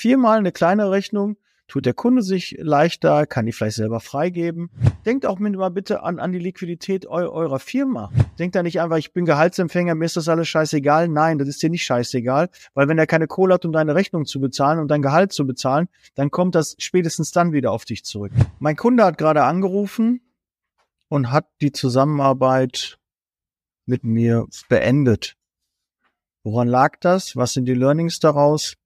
Viermal eine kleine Rechnung, tut der Kunde sich leichter, kann die vielleicht selber freigeben. Denkt auch mal bitte an, an die Liquidität eu eurer Firma. Denkt da nicht einfach, ich bin Gehaltsempfänger, mir ist das alles scheißegal. Nein, das ist dir nicht scheißegal, weil wenn er keine Kohle hat, um deine Rechnung zu bezahlen und dein Gehalt zu bezahlen, dann kommt das spätestens dann wieder auf dich zurück. Mein Kunde hat gerade angerufen und hat die Zusammenarbeit mit mir beendet. Woran lag das? Was sind die Learnings daraus?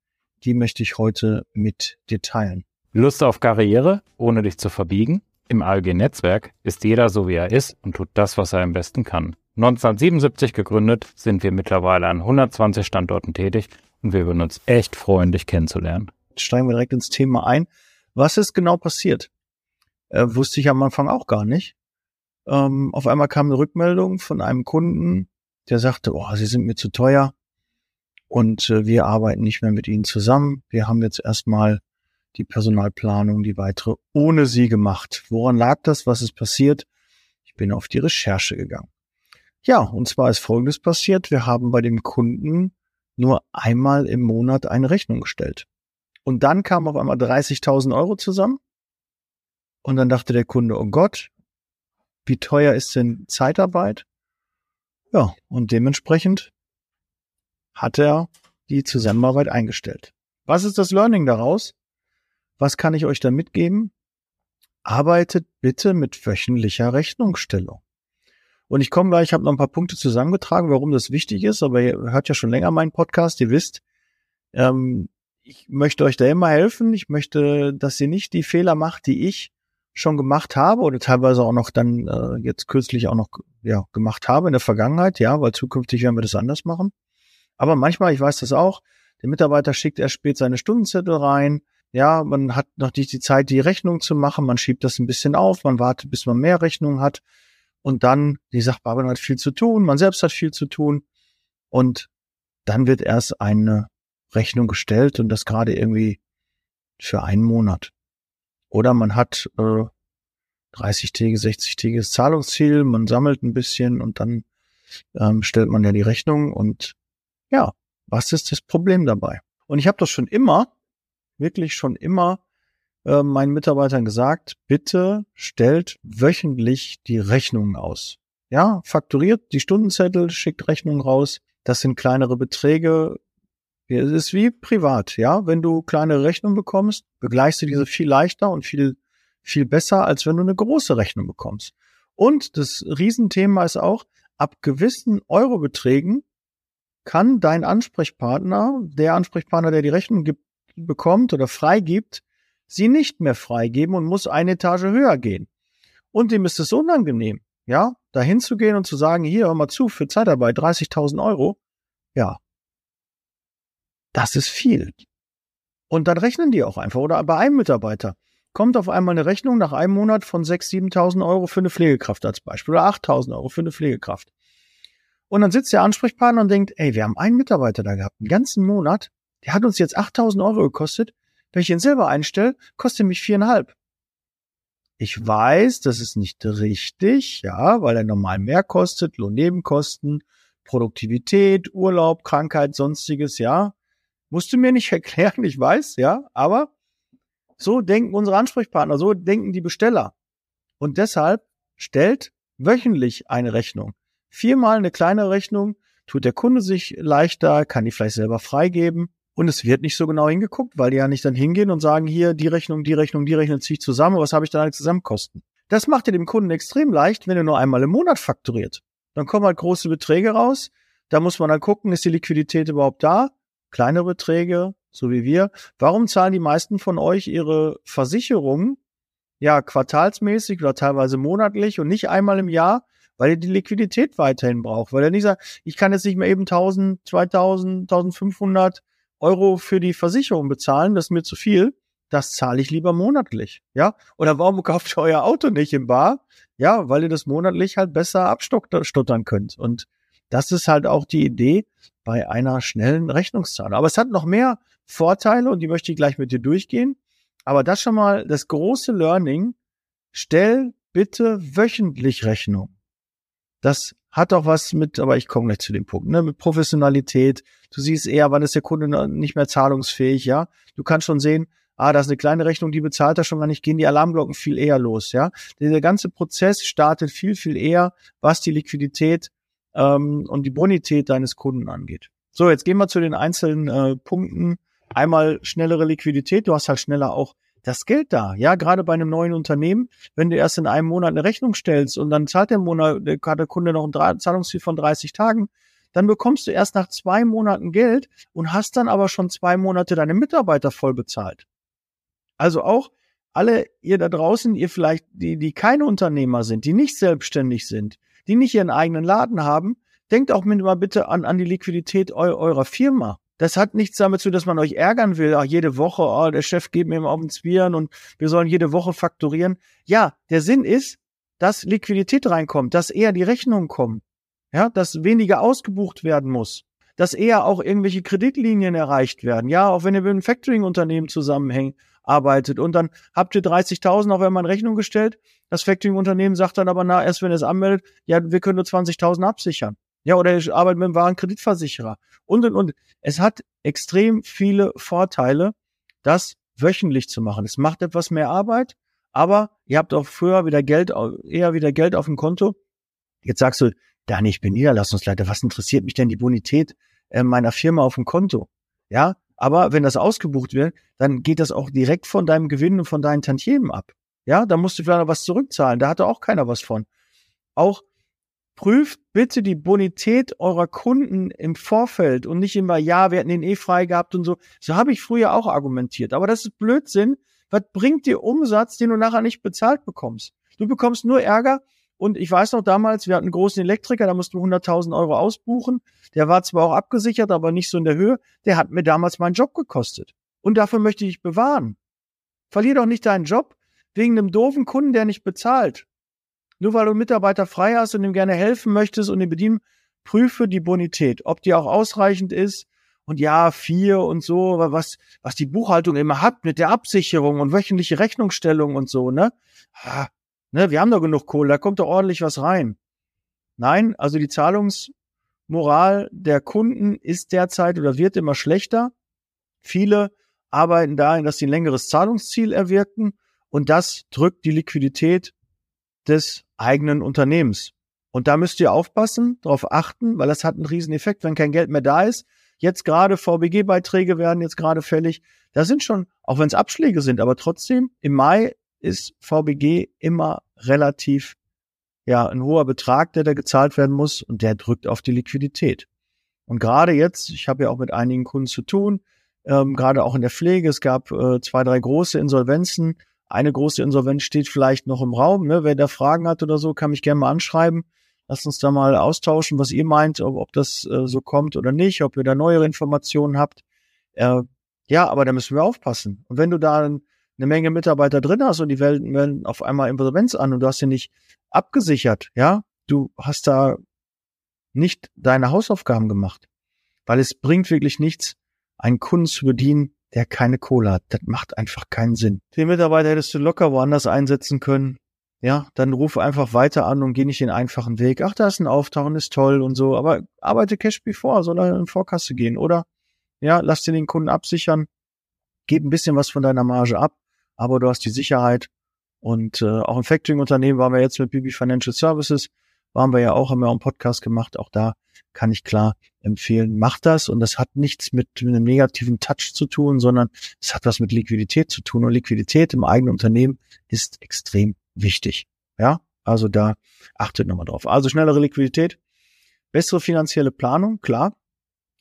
Die möchte ich heute mit dir teilen. Lust auf Karriere, ohne dich zu verbiegen? Im ALG-Netzwerk ist jeder so, wie er ist und tut das, was er am besten kann. 1977 gegründet, sind wir mittlerweile an 120 Standorten tätig und wir würden uns echt freuen, dich kennenzulernen. Steigen wir direkt ins Thema ein. Was ist genau passiert? Äh, wusste ich am Anfang auch gar nicht. Ähm, auf einmal kam eine Rückmeldung von einem Kunden, der sagte, oh, Sie sind mir zu teuer und äh, wir arbeiten nicht mehr mit Ihnen zusammen. Wir haben jetzt erstmal die Personalplanung, die weitere ohne sie gemacht. Woran lag das? Was ist passiert? Ich bin auf die Recherche gegangen. Ja, und zwar ist Folgendes passiert. Wir haben bei dem Kunden nur einmal im Monat eine Rechnung gestellt. Und dann kamen auf einmal 30.000 Euro zusammen. Und dann dachte der Kunde, oh Gott, wie teuer ist denn Zeitarbeit? Ja, und dementsprechend hat er die Zusammenarbeit eingestellt. Was ist das Learning daraus? Was kann ich euch da mitgeben? Arbeitet bitte mit wöchentlicher Rechnungsstellung. Und ich komme gleich, ich habe noch ein paar Punkte zusammengetragen, warum das wichtig ist, aber ihr hört ja schon länger meinen Podcast, ihr wisst, ähm, ich möchte euch da immer helfen. Ich möchte, dass ihr nicht die Fehler macht, die ich schon gemacht habe oder teilweise auch noch dann äh, jetzt kürzlich auch noch ja, gemacht habe in der Vergangenheit, ja, weil zukünftig werden wir das anders machen. Aber manchmal, ich weiß das auch, der Mitarbeiter schickt erst spät seine Stundenzettel rein, ja, man hat noch nicht die Zeit, die Rechnung zu machen. Man schiebt das ein bisschen auf. Man wartet, bis man mehr Rechnungen hat. Und dann, die Sachbearbeiterin hat viel zu tun. Man selbst hat viel zu tun. Und dann wird erst eine Rechnung gestellt und das gerade irgendwie für einen Monat. Oder man hat äh, 30 Tage, 60 Tage Zahlungsziel, man sammelt ein bisschen und dann ähm, stellt man ja die Rechnung und ja, was ist das Problem dabei? Und ich habe das schon immer wirklich schon immer äh, meinen Mitarbeitern gesagt, bitte stellt wöchentlich die Rechnungen aus. Ja, fakturiert die Stundenzettel, schickt Rechnungen raus. Das sind kleinere Beträge. Es ist wie privat, ja. Wenn du kleine Rechnungen bekommst, begleichst du diese viel leichter und viel, viel besser, als wenn du eine große Rechnung bekommst. Und das Riesenthema ist auch, ab gewissen Eurobeträgen kann dein Ansprechpartner, der Ansprechpartner, der die Rechnung gibt, bekommt oder freigibt, sie nicht mehr freigeben und muss eine Etage höher gehen. Und dem ist es unangenehm, ja, dahin zu gehen und zu sagen, hier, hör mal zu, für Zeitarbeit 30.000 Euro, ja, das ist viel. Und dann rechnen die auch einfach. Oder bei einem Mitarbeiter kommt auf einmal eine Rechnung nach einem Monat von 6.000, 7.000 Euro für eine Pflegekraft als Beispiel oder 8.000 Euro für eine Pflegekraft. Und dann sitzt der Ansprechpartner und denkt, ey, wir haben einen Mitarbeiter da gehabt, einen ganzen Monat, der hat uns jetzt 8000 Euro gekostet. Wenn ich ihn selber einstelle, kostet mich viereinhalb. Ich weiß, das ist nicht richtig, ja, weil er normal mehr kostet, Lohnnebenkosten, Produktivität, Urlaub, Krankheit, sonstiges, ja. Musst du mir nicht erklären, ich weiß, ja, aber so denken unsere Ansprechpartner, so denken die Besteller. Und deshalb stellt wöchentlich eine Rechnung. Viermal eine kleine Rechnung, tut der Kunde sich leichter, kann die vielleicht selber freigeben und es wird nicht so genau hingeguckt, weil die ja nicht dann hingehen und sagen, hier, die Rechnung, die Rechnung, die Rechnung ziehe ich zusammen, was habe ich dann alle Zusammenkosten? Das macht dir dem Kunden extrem leicht, wenn er nur einmal im Monat fakturiert. Dann kommen halt große Beträge raus. Da muss man dann gucken, ist die Liquidität überhaupt da? Kleine Beträge, so wie wir. Warum zahlen die meisten von euch ihre Versicherungen ja quartalsmäßig oder teilweise monatlich und nicht einmal im Jahr? Weil ihr die Liquidität weiterhin braucht. Weil er nicht sagt, ich kann jetzt nicht mehr eben 1000, 2000, 1500 Euro für die Versicherung bezahlen, das ist mir zu viel. Das zahle ich lieber monatlich. Ja? Oder warum kauft ihr euer Auto nicht im Bar? Ja, weil ihr das monatlich halt besser abstottern könnt. Und das ist halt auch die Idee bei einer schnellen Rechnungszahlung. Aber es hat noch mehr Vorteile und die möchte ich gleich mit dir durchgehen. Aber das schon mal das große Learning. Stell bitte wöchentlich Rechnung. Das hat auch was mit, aber ich komme gleich zu dem Punkt, ne, mit Professionalität. Du siehst eher, wann ist der Kunde nicht mehr zahlungsfähig, ja. Du kannst schon sehen, ah, da ist eine kleine Rechnung, die bezahlt er schon gar nicht, gehen die Alarmglocken viel eher los, ja. Der ganze Prozess startet viel, viel eher, was die Liquidität ähm, und die Bonität deines Kunden angeht. So, jetzt gehen wir zu den einzelnen äh, Punkten. Einmal schnellere Liquidität, du hast halt schneller auch das Geld da. Ja, gerade bei einem neuen Unternehmen, wenn du erst in einem Monat eine Rechnung stellst und dann zahlt der Monat, der Kunde noch ein Zahlungsziel von 30 Tagen, dann bekommst du erst nach zwei Monaten Geld und hast dann aber schon zwei Monate deine Mitarbeiter voll bezahlt. Also auch alle ihr da draußen, ihr vielleicht, die, die keine Unternehmer sind, die nicht selbstständig sind, die nicht ihren eigenen Laden haben, denkt auch mal bitte an, an die Liquidität eu eurer Firma. Das hat nichts damit zu, dass man euch ärgern will. Ach, jede Woche, oh, der Chef geht mir immer auf den Zwirn und wir sollen jede Woche fakturieren. Ja, der Sinn ist, dass Liquidität reinkommt, dass eher die Rechnungen kommen. Ja, dass weniger ausgebucht werden muss. Dass eher auch irgendwelche Kreditlinien erreicht werden. Ja, auch wenn ihr mit einem Factoring-Unternehmen zusammenhängt, arbeitet und dann habt ihr 30.000 auf einmal in Rechnung gestellt. Das Factoring-Unternehmen sagt dann aber, na, erst wenn ihr es anmeldet, ja, wir können nur 20.000 absichern. Ja, oder ich arbeite mit einem wahren Kreditversicherer. Und, und, und. Es hat extrem viele Vorteile, das wöchentlich zu machen. Es macht etwas mehr Arbeit, aber ihr habt auch früher wieder Geld, eher wieder Geld auf dem Konto. Jetzt sagst du, Dani, ich bin Niederlassungsleiter. Was interessiert mich denn die Bonität äh, meiner Firma auf dem Konto? Ja, aber wenn das ausgebucht wird, dann geht das auch direkt von deinem Gewinn und von deinen Tantiemen ab. Ja, da musst du vielleicht noch was zurückzahlen. Da hatte auch keiner was von. Auch prüft bitte die Bonität eurer Kunden im Vorfeld und nicht immer, ja, wir hätten den eh frei gehabt und so. So habe ich früher auch argumentiert. Aber das ist Blödsinn. Was bringt dir Umsatz, den du nachher nicht bezahlt bekommst? Du bekommst nur Ärger. Und ich weiß noch damals, wir hatten einen großen Elektriker, da mussten wir 100.000 Euro ausbuchen. Der war zwar auch abgesichert, aber nicht so in der Höhe. Der hat mir damals meinen Job gekostet. Und dafür möchte ich bewahren. Verlier doch nicht deinen Job wegen einem doofen Kunden, der nicht bezahlt. Nur weil du Mitarbeiter frei hast und ihm gerne helfen möchtest und ihn bedienen, prüfe die Bonität, ob die auch ausreichend ist. Und ja, vier und so, was, was die Buchhaltung immer hat mit der Absicherung und wöchentliche Rechnungsstellung und so, ne? Ah, ne, wir haben doch genug Kohle, da kommt doch ordentlich was rein. Nein, also die Zahlungsmoral der Kunden ist derzeit oder wird immer schlechter. Viele arbeiten dahin, dass sie ein längeres Zahlungsziel erwirken und das drückt die Liquidität des eigenen Unternehmens. Und da müsst ihr aufpassen, darauf achten, weil das hat einen riesen Effekt, wenn kein Geld mehr da ist. Jetzt gerade VBG-Beiträge werden jetzt gerade fällig. Da sind schon, auch wenn es Abschläge sind, aber trotzdem, im Mai ist VBG immer relativ, ja, ein hoher Betrag, der da gezahlt werden muss und der drückt auf die Liquidität. Und gerade jetzt, ich habe ja auch mit einigen Kunden zu tun, ähm, gerade auch in der Pflege, es gab äh, zwei, drei große Insolvenzen, eine große Insolvenz steht vielleicht noch im Raum. Ne? Wer da Fragen hat oder so, kann mich gerne mal anschreiben. Lasst uns da mal austauschen, was ihr meint, ob, ob das äh, so kommt oder nicht, ob ihr da neuere Informationen habt. Äh, ja, aber da müssen wir aufpassen. Und wenn du da eine Menge Mitarbeiter drin hast und die melden auf einmal Insolvenz an und du hast sie nicht abgesichert, ja, du hast da nicht deine Hausaufgaben gemacht. Weil es bringt wirklich nichts, einen Kunden zu bedienen, der keine Kohle hat. Das macht einfach keinen Sinn. Den Mitarbeiter hättest du locker woanders einsetzen können. Ja, dann ruf einfach weiter an und geh nicht den einfachen Weg. Ach, da ist ein Auftauchen, ist toll und so. Aber arbeite Cash before, soll er in Vorkasse gehen, oder? Ja, lass dir den Kunden absichern. Gib ein bisschen was von deiner Marge ab, aber du hast die Sicherheit. Und äh, auch im Factoring-Unternehmen waren wir jetzt mit BB Financial Services, waren wir ja auch, haben wir auch einen Podcast gemacht. Auch da kann ich klar empfehlen, macht das. Und das hat nichts mit einem negativen Touch zu tun, sondern es hat was mit Liquidität zu tun. Und Liquidität im eigenen Unternehmen ist extrem wichtig. Ja, also da achtet nochmal drauf. Also schnellere Liquidität, bessere finanzielle Planung, klar,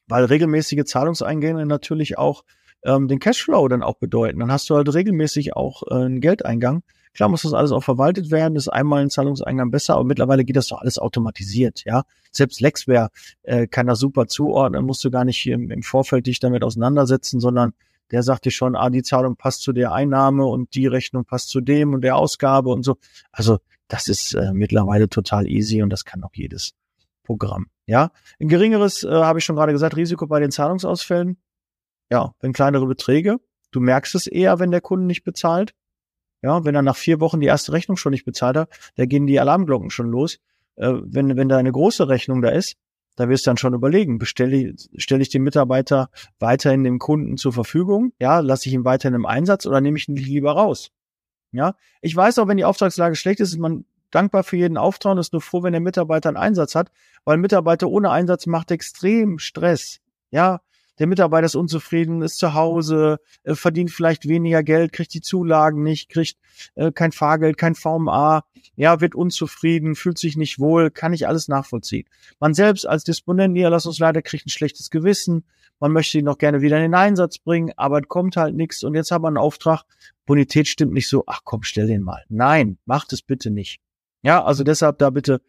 weil regelmäßige Zahlungseingänge natürlich auch ähm, den Cashflow dann auch bedeuten. Dann hast du halt regelmäßig auch äh, einen Geldeingang. Klar muss das alles auch verwaltet werden, ist einmal ein Zahlungseingang besser, aber mittlerweile geht das doch alles automatisiert, ja. Selbst Lexware äh, kann das super zuordnen, musst du gar nicht im, im Vorfeld dich damit auseinandersetzen, sondern der sagt dir schon, ah, die Zahlung passt zu der Einnahme und die Rechnung passt zu dem und der Ausgabe und so. Also das ist äh, mittlerweile total easy und das kann auch jedes Programm. Ja, ein geringeres, äh, habe ich schon gerade gesagt, Risiko bei den Zahlungsausfällen. Ja, wenn kleinere Beträge. Du merkst es eher, wenn der Kunde nicht bezahlt. Ja, wenn er nach vier Wochen die erste Rechnung schon nicht bezahlt hat, da gehen die Alarmglocken schon los. äh, wenn, wenn da eine große Rechnung da ist, da wirst du dann schon überlegen, bestelle stelle ich den Mitarbeiter weiterhin dem Kunden zur Verfügung, ja, lasse ich ihn weiterhin im Einsatz oder nehme ich ihn lieber raus? Ja, ich weiß auch, wenn die Auftragslage schlecht ist, ist man dankbar für jeden Auftrag und ist nur froh, wenn der Mitarbeiter einen Einsatz hat, weil Mitarbeiter ohne Einsatz macht extrem Stress. Ja, der Mitarbeiter ist unzufrieden, ist zu Hause, äh, verdient vielleicht weniger Geld, kriegt die Zulagen nicht, kriegt äh, kein Fahrgeld, kein VMA, ja, wird unzufrieden, fühlt sich nicht wohl, kann ich alles nachvollziehen. Man selbst als Disponent, Niederlassungsleiter kriegt ein schlechtes Gewissen, man möchte ihn noch gerne wieder in den Einsatz bringen, aber es kommt halt nichts und jetzt haben wir einen Auftrag, Bonität stimmt nicht so, ach komm, stell den mal. Nein, macht es bitte nicht. Ja, also deshalb da bitte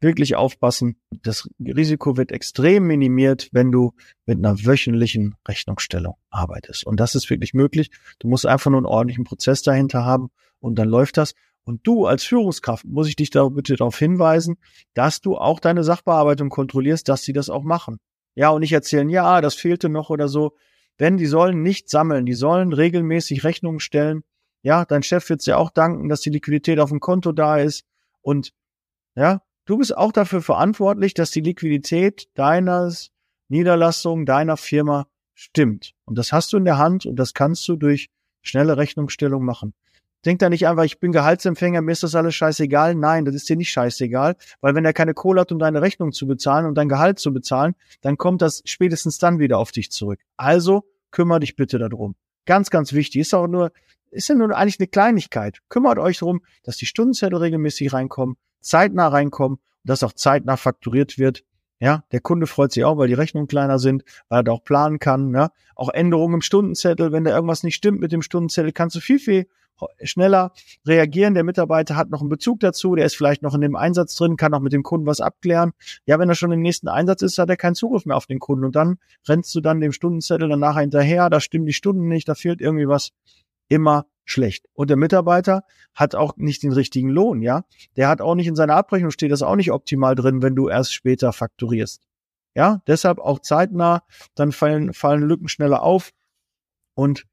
wirklich aufpassen. Das Risiko wird extrem minimiert, wenn du mit einer wöchentlichen Rechnungsstellung arbeitest. Und das ist wirklich möglich. Du musst einfach nur einen ordentlichen Prozess dahinter haben und dann läuft das. Und du als Führungskraft muss ich dich da bitte darauf hinweisen, dass du auch deine Sachbearbeitung kontrollierst, dass sie das auch machen. Ja, und nicht erzählen, ja, das fehlte noch oder so. Denn die sollen nicht sammeln, die sollen regelmäßig Rechnungen stellen. Ja, dein Chef wird dir auch danken, dass die Liquidität auf dem Konto da ist. Und ja, Du bist auch dafür verantwortlich, dass die Liquidität deiner Niederlassung, deiner Firma stimmt. Und das hast du in der Hand und das kannst du durch schnelle Rechnungsstellung machen. Denk da nicht einfach, ich bin Gehaltsempfänger, mir ist das alles scheißegal. Nein, das ist dir nicht scheißegal, weil wenn er keine Kohle hat, um deine Rechnung zu bezahlen und dein Gehalt zu bezahlen, dann kommt das spätestens dann wieder auf dich zurück. Also kümmere dich bitte darum. Ganz, ganz wichtig. Ist auch nur, ist ja nur eigentlich eine Kleinigkeit. Kümmert euch darum, dass die Stundenzettel regelmäßig reinkommen, zeitnah reinkommen und dass auch zeitnah fakturiert wird. Ja, der Kunde freut sich auch, weil die Rechnungen kleiner sind, weil er da auch planen kann. Ja, auch Änderungen im Stundenzettel, wenn da irgendwas nicht stimmt mit dem Stundenzettel, kannst du viel, viel schneller reagieren. Der Mitarbeiter hat noch einen Bezug dazu, der ist vielleicht noch in dem Einsatz drin, kann auch mit dem Kunden was abklären. Ja, wenn er schon im nächsten Einsatz ist, hat er keinen Zugriff mehr auf den Kunden und dann rennst du dann dem Stundenzettel dann nachher hinterher, da stimmen die Stunden nicht, da fehlt irgendwie was. Immer schlecht. Und der Mitarbeiter hat auch nicht den richtigen Lohn, ja. Der hat auch nicht in seiner Abrechnung steht das auch nicht optimal drin, wenn du erst später fakturierst. Ja, deshalb auch zeitnah, dann fallen, fallen Lücken schneller auf und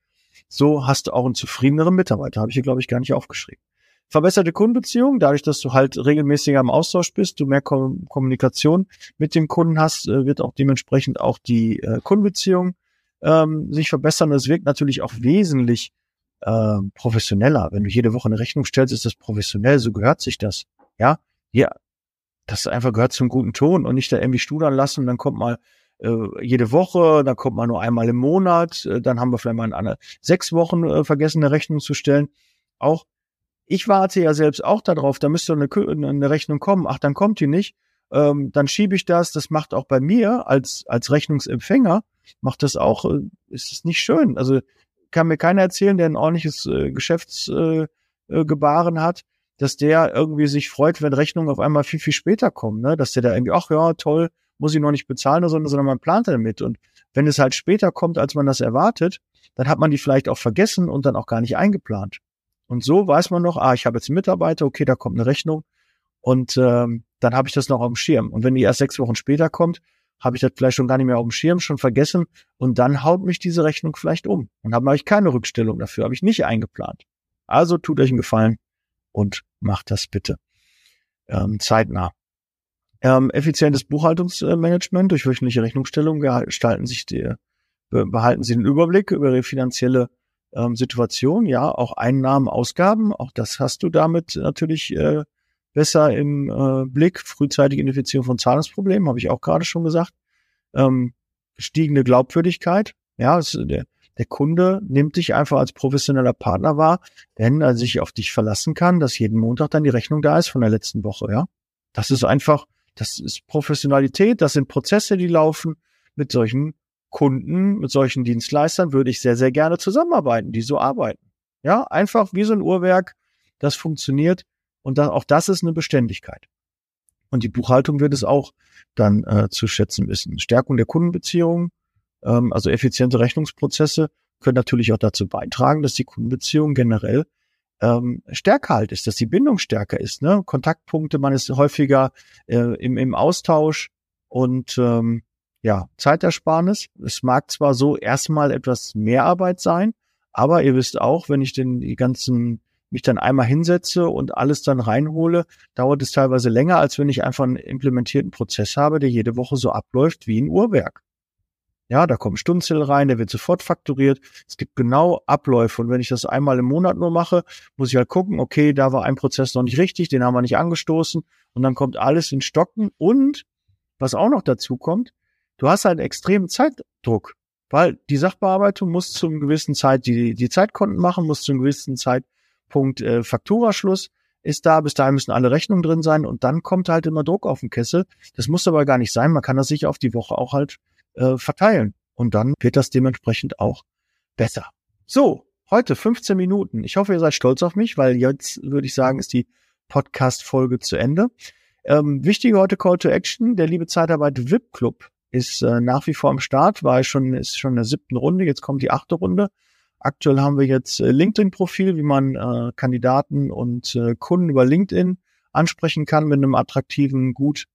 so hast du auch einen zufriedeneren Mitarbeiter. Habe ich hier, glaube ich, gar nicht aufgeschrieben. Verbesserte Kundenbeziehung, dadurch, dass du halt regelmäßiger im Austausch bist, du mehr Kom Kommunikation mit dem Kunden hast, äh, wird auch dementsprechend auch die äh, Kundenbeziehung ähm, sich verbessern. Das wirkt natürlich auch wesentlich äh, professioneller. Wenn du jede Woche eine Rechnung stellst, ist das professionell, so gehört sich das. Ja, ja, das einfach gehört zum guten Ton und nicht da irgendwie studern lassen und dann kommt mal äh, jede Woche, dann kommt man nur einmal im Monat, äh, dann haben wir vielleicht mal eine sechs Wochen äh, vergessen, eine Rechnung zu stellen. Auch ich warte ja selbst auch darauf, da müsste eine, eine Rechnung kommen. Ach, dann kommt die nicht. Ähm, dann schiebe ich das. Das macht auch bei mir als als Rechnungsempfänger macht das auch. Äh, ist es nicht schön? Also kann mir keiner erzählen, der ein ordentliches äh, Geschäftsgebaren äh, äh, hat, dass der irgendwie sich freut, wenn Rechnungen auf einmal viel, viel später kommen, ne? Dass der da irgendwie, ach ja, toll, muss ich noch nicht bezahlen, sondern, sondern man plant damit. Und wenn es halt später kommt, als man das erwartet, dann hat man die vielleicht auch vergessen und dann auch gar nicht eingeplant. Und so weiß man noch, ah, ich habe jetzt einen Mitarbeiter, okay, da kommt eine Rechnung und ähm, dann habe ich das noch auf dem Schirm. Und wenn die erst sechs Wochen später kommt, habe ich das vielleicht schon gar nicht mehr auf dem Schirm, schon vergessen und dann haut mich diese Rechnung vielleicht um. Und habe ich keine Rückstellung dafür, habe ich nicht eingeplant. Also tut euch einen Gefallen und macht das bitte ähm, zeitnah. Ähm, effizientes Buchhaltungsmanagement durch wöchentliche Rechnungsstellung gestalten sich die, behalten Sie den Überblick über Ihre finanzielle ähm, Situation, ja, auch Einnahmen, Ausgaben, auch das hast du damit natürlich äh, besser im äh, Blick. Frühzeitige Identifizierung von Zahlungsproblemen, habe ich auch gerade schon gesagt. Ähm, stiegende Glaubwürdigkeit. Ja, also der, der Kunde nimmt dich einfach als professioneller Partner wahr, wenn er sich auf dich verlassen kann, dass jeden Montag dann die Rechnung da ist von der letzten Woche. Ja, das ist einfach, das ist Professionalität, das sind Prozesse, die laufen. Mit solchen Kunden, mit solchen Dienstleistern würde ich sehr, sehr gerne zusammenarbeiten, die so arbeiten. Ja, einfach wie so ein Uhrwerk, das funktioniert und dann, auch das ist eine Beständigkeit. Und die Buchhaltung wird es auch dann äh, zu schätzen wissen. Stärkung der Kundenbeziehungen, ähm, also effiziente Rechnungsprozesse können natürlich auch dazu beitragen, dass die Kundenbeziehung generell ähm, stärker halt ist, dass die Bindung stärker ist. Ne? Kontaktpunkte, man ist häufiger äh, im, im Austausch und ähm, ja, Zeitersparnis. Es mag zwar so erstmal etwas mehr Arbeit sein, aber ihr wisst auch, wenn ich den die ganzen mich dann einmal hinsetze und alles dann reinhole, dauert es teilweise länger, als wenn ich einfach einen implementierten Prozess habe, der jede Woche so abläuft wie ein Uhrwerk. Ja, da kommen Stundenzettel rein, der wird sofort fakturiert. Es gibt genau Abläufe. Und wenn ich das einmal im Monat nur mache, muss ich halt gucken, okay, da war ein Prozess noch nicht richtig, den haben wir nicht angestoßen. Und dann kommt alles in Stocken. Und was auch noch dazu kommt, du hast halt extremen Zeitdruck. Weil die Sachbearbeitung muss zum gewissen Zeit die, die Zeitkonten machen, muss zum gewissen Zeitpunkt äh, Fakturaschluss ist da, bis dahin müssen alle Rechnungen drin sein und dann kommt halt immer Druck auf den Kessel. Das muss aber gar nicht sein, man kann das sich auf die Woche auch halt äh, verteilen. Und dann wird das dementsprechend auch besser. So, heute 15 Minuten. Ich hoffe, ihr seid stolz auf mich, weil jetzt würde ich sagen, ist die Podcast-Folge zu Ende. Ähm, wichtige heute Call to Action. Der liebe Zeitarbeit VIP Club ist äh, nach wie vor am Start, war schon, ist schon in der siebten Runde. Jetzt kommt die achte Runde. Aktuell haben wir jetzt äh, LinkedIn-Profil, wie man äh, Kandidaten und äh, Kunden über LinkedIn ansprechen kann mit einem attraktiven, gut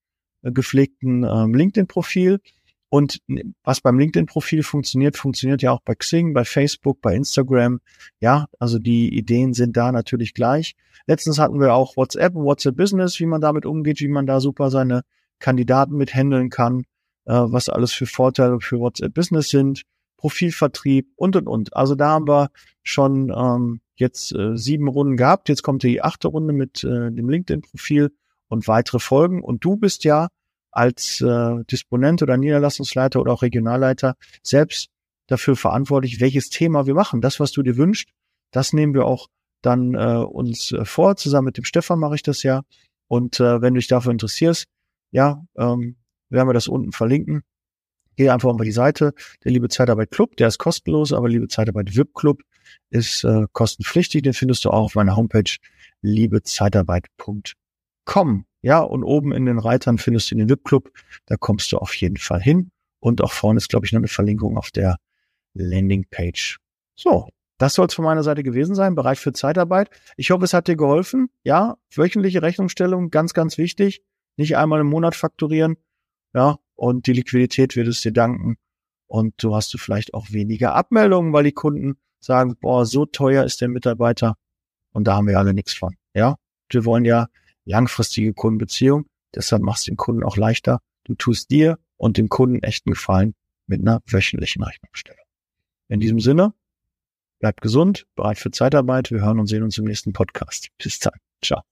äh, gepflegten äh, LinkedIn-Profil. Und was beim LinkedIn-Profil funktioniert, funktioniert ja auch bei Xing, bei Facebook, bei Instagram. Ja, also die Ideen sind da natürlich gleich. Letztens hatten wir auch WhatsApp, WhatsApp Business, wie man damit umgeht, wie man da super seine Kandidaten mit handeln kann, äh, was alles für Vorteile für WhatsApp Business sind, Profilvertrieb und und und. Also da haben wir schon ähm, jetzt äh, sieben Runden gehabt. Jetzt kommt die achte Runde mit äh, dem LinkedIn-Profil und weitere Folgen. Und du bist ja als äh, Disponent oder Niederlassungsleiter oder auch Regionalleiter selbst dafür verantwortlich, welches Thema wir machen. Das, was du dir wünschst, das nehmen wir auch dann äh, uns äh, vor. Zusammen mit dem Stefan mache ich das ja. Und äh, wenn du dich dafür interessierst, ja, ähm, werden wir das unten verlinken. Geh einfach mal die Seite. Der Liebe Zeitarbeit Club, der ist kostenlos, aber Liebe Zeitarbeit VIP Club ist äh, kostenpflichtig. Den findest du auch auf meiner Homepage liebezeitarbeit.com. Ja, und oben in den Reitern findest du den VIP-Club. Da kommst du auf jeden Fall hin. Und auch vorne ist, glaube ich, noch eine Verlinkung auf der Landingpage. So, das soll es von meiner Seite gewesen sein. Bereich für Zeitarbeit. Ich hoffe, es hat dir geholfen. Ja, wöchentliche Rechnungsstellung, ganz, ganz wichtig. Nicht einmal im Monat fakturieren. Ja, und die Liquidität wird es dir danken. Und du hast du vielleicht auch weniger Abmeldungen, weil die Kunden sagen, boah, so teuer ist der Mitarbeiter. Und da haben wir alle nichts von. Ja, wir wollen ja langfristige Kundenbeziehung. Deshalb machst du den Kunden auch leichter. Du tust dir und dem Kunden echten Gefallen mit einer wöchentlichen Rechnungsstellung. In diesem Sinne, bleibt gesund, bereit für Zeitarbeit. Wir hören und sehen uns im nächsten Podcast. Bis dann. Ciao.